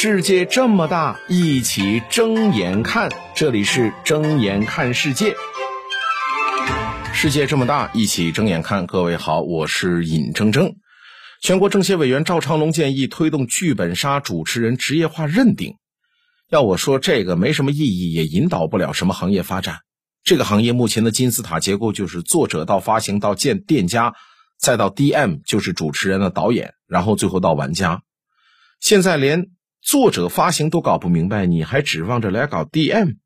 世界这么大，一起睁眼看。这里是睁眼看世界。世界这么大，一起睁眼看。各位好，我是尹铮铮。全国政协委员赵长龙建议推动剧本杀主持人职业化认定。要我说，这个没什么意义，也引导不了什么行业发展。这个行业目前的金字塔结构就是作者到发行到建店家，再到 DM 就是主持人的导演，然后最后到玩家。现在连作者发行都搞不明白，你还指望着来搞 DM？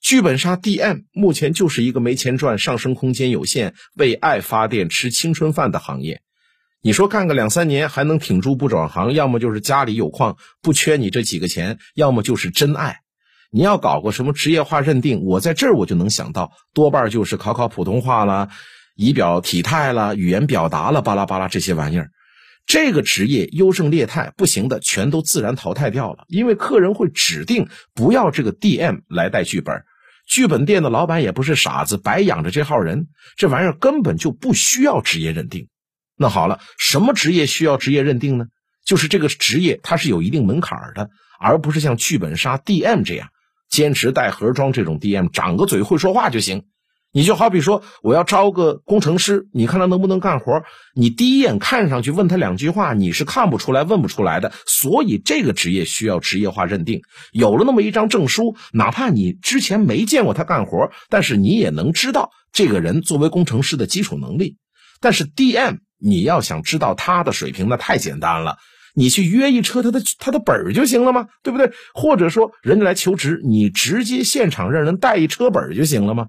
剧本杀 DM 目前就是一个没钱赚、上升空间有限、为爱发电、吃青春饭的行业。你说干个两三年还能挺住不转行，要么就是家里有矿不缺你这几个钱，要么就是真爱。你要搞个什么职业化认定，我在这儿我就能想到，多半就是考考普通话啦、仪表体态啦、语言表达了巴拉巴拉这些玩意儿。这个职业优胜劣汰，不行的全都自然淘汰掉了，因为客人会指定不要这个 DM 来带剧本，剧本店的老板也不是傻子，白养着这号人，这玩意儿根本就不需要职业认定。那好了，什么职业需要职业认定呢？就是这个职业它是有一定门槛的，而不是像剧本杀 DM 这样，坚持带盒装这种 DM，长个嘴会说话就行。你就好比说，我要招个工程师，你看他能不能干活？你第一眼看上去问他两句话，你是看不出来、问不出来的。所以这个职业需要职业化认定。有了那么一张证书，哪怕你之前没见过他干活，但是你也能知道这个人作为工程师的基础能力。但是 DM，你要想知道他的水平，那太简单了，你去约一车他的他的本儿就行了吗？对不对？或者说人家来求职，你直接现场让人带一车本儿就行了吗？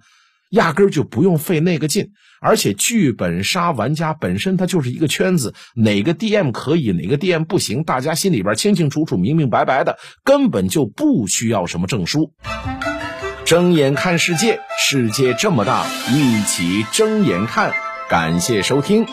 压根儿就不用费那个劲，而且剧本杀玩家本身它就是一个圈子，哪个 DM 可以，哪个 DM 不行，大家心里边清清楚楚、明明白白的，根本就不需要什么证书。睁眼看世界，世界这么大，一起睁眼看。感谢收听。